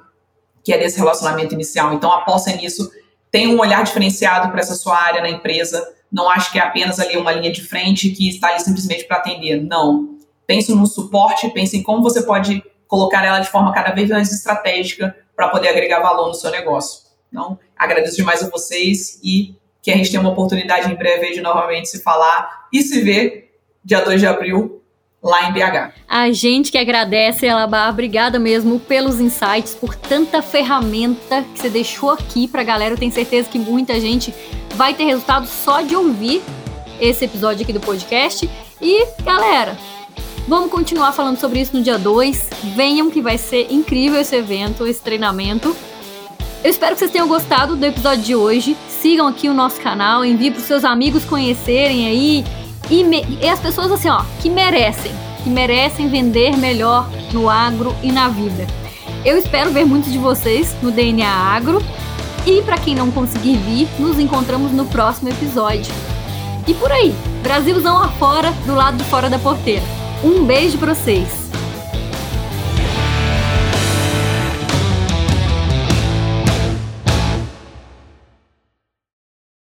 que é desse relacionamento inicial. Então, aposta nisso, tenha um olhar diferenciado para essa sua área na empresa. Não acho que é apenas ali uma linha de frente que está ali simplesmente para atender. Não pense no suporte, pense em como você pode colocar ela de forma cada vez mais estratégica para poder agregar valor no seu negócio. Então, agradeço demais a vocês e que a gente tenha uma oportunidade em breve de novamente se falar e se ver dia 2 de abril lá em BH. A gente que agradece, Elabá, obrigada mesmo pelos insights, por tanta ferramenta que você deixou aqui pra galera. Eu tenho certeza que muita gente vai ter resultado só de ouvir esse episódio aqui do podcast. E, galera, vamos continuar falando sobre isso no dia 2. Venham que vai ser incrível esse evento, esse treinamento. Eu espero que vocês tenham gostado do episódio de hoje. Sigam aqui o nosso canal, envie para os seus amigos conhecerem aí e, me, e as pessoas assim, ó, que merecem, que merecem vender melhor no agro e na vida. Eu espero ver muitos de vocês no DNA Agro. E para quem não conseguir vir, nos encontramos no próximo episódio. E por aí, Brasilzão afora, do lado de fora da porteira. Um beijo para vocês.